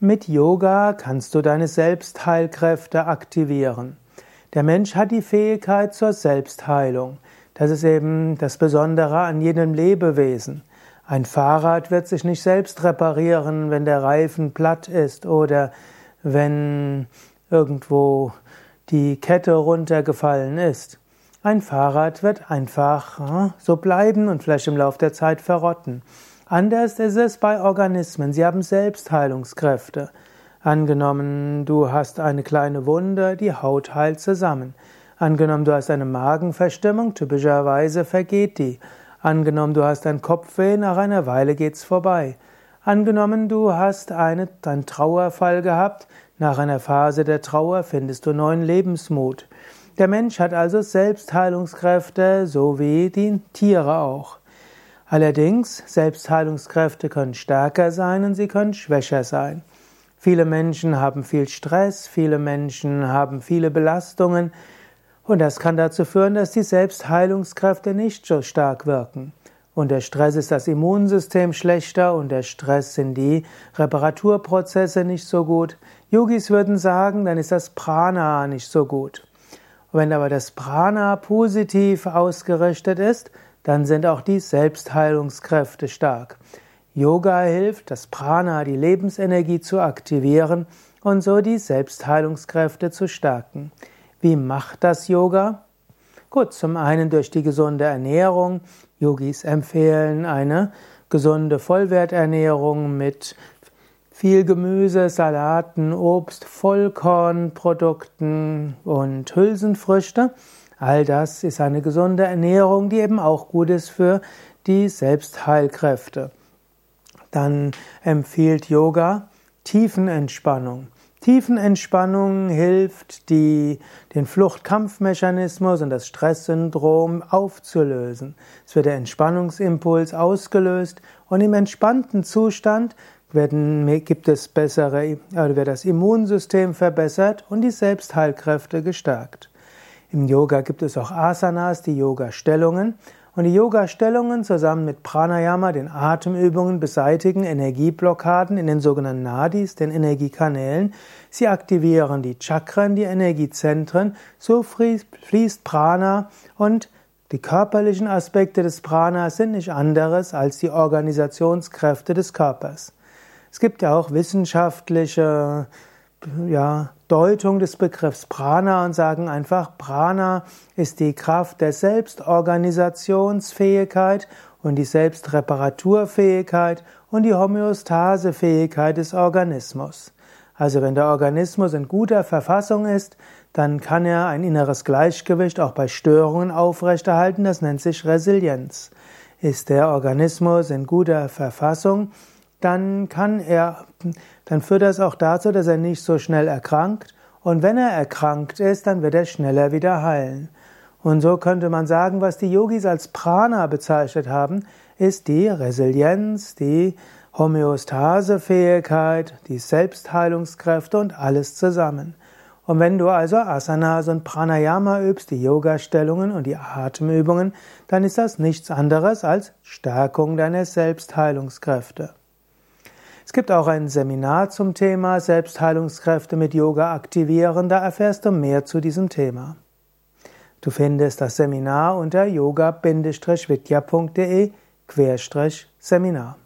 Mit Yoga kannst du deine Selbstheilkräfte aktivieren. Der Mensch hat die Fähigkeit zur Selbstheilung. Das ist eben das Besondere an jedem Lebewesen. Ein Fahrrad wird sich nicht selbst reparieren, wenn der Reifen platt ist oder wenn irgendwo die Kette runtergefallen ist. Ein Fahrrad wird einfach hm, so bleiben und vielleicht im Laufe der Zeit verrotten. Anders ist es bei Organismen. Sie haben Selbstheilungskräfte. Angenommen, du hast eine kleine Wunde, die Haut heilt zusammen. Angenommen, du hast eine Magenverstimmung, typischerweise vergeht die. Angenommen, du hast ein Kopfweh, nach einer Weile geht's vorbei. Angenommen, du hast eine, einen Trauerfall gehabt, nach einer Phase der Trauer findest du neuen Lebensmut. Der Mensch hat also Selbstheilungskräfte, so wie die Tiere auch. Allerdings, Selbstheilungskräfte können stärker sein und sie können schwächer sein. Viele Menschen haben viel Stress, viele Menschen haben viele Belastungen und das kann dazu führen, dass die Selbstheilungskräfte nicht so stark wirken. Unter Stress ist das Immunsystem schlechter, unter Stress sind die Reparaturprozesse nicht so gut. Yogis würden sagen, dann ist das Prana nicht so gut. Wenn aber das Prana positiv ausgerichtet ist, dann sind auch die Selbstheilungskräfte stark. Yoga hilft, das Prana, die Lebensenergie zu aktivieren und so die Selbstheilungskräfte zu stärken. Wie macht das Yoga? Gut, zum einen durch die gesunde Ernährung. Yogis empfehlen eine gesunde Vollwerternährung mit viel Gemüse, Salaten, Obst, Vollkornprodukten und Hülsenfrüchte. All das ist eine gesunde Ernährung, die eben auch gut ist für die Selbstheilkräfte. Dann empfiehlt Yoga Tiefenentspannung. Tiefenentspannung hilft, die, den Fluchtkampfmechanismus und das Stresssyndrom aufzulösen. Es wird der Entspannungsimpuls ausgelöst und im entspannten Zustand werden, gibt es bessere, wird das Immunsystem verbessert und die Selbstheilkräfte gestärkt. Im Yoga gibt es auch Asanas, die Yoga-Stellungen. Und die Yoga-Stellungen zusammen mit Pranayama, den Atemübungen, beseitigen Energieblockaden in den sogenannten Nadis, den Energiekanälen. Sie aktivieren die Chakren, die Energiezentren. So fließt Prana und die körperlichen Aspekte des Prana sind nicht anderes als die Organisationskräfte des Körpers. Es gibt ja auch wissenschaftliche ja, Deutung des Begriffs Prana und sagen einfach, Prana ist die Kraft der Selbstorganisationsfähigkeit und die Selbstreparaturfähigkeit und die Homöostasefähigkeit des Organismus. Also wenn der Organismus in guter Verfassung ist, dann kann er ein inneres Gleichgewicht auch bei Störungen aufrechterhalten, das nennt sich Resilienz. Ist der Organismus in guter Verfassung, dann kann er, dann führt das auch dazu, dass er nicht so schnell erkrankt. Und wenn er erkrankt ist, dann wird er schneller wieder heilen. Und so könnte man sagen, was die Yogis als Prana bezeichnet haben, ist die Resilienz, die Homöostasefähigkeit, die Selbstheilungskräfte und alles zusammen. Und wenn du also Asanas und Pranayama übst, die Yoga-Stellungen und die Atemübungen, dann ist das nichts anderes als Stärkung deiner Selbstheilungskräfte. Es gibt auch ein Seminar zum Thema Selbstheilungskräfte mit Yoga aktivieren, da erfährst du mehr zu diesem Thema. Du findest das Seminar unter yoga-vidya.de Seminar.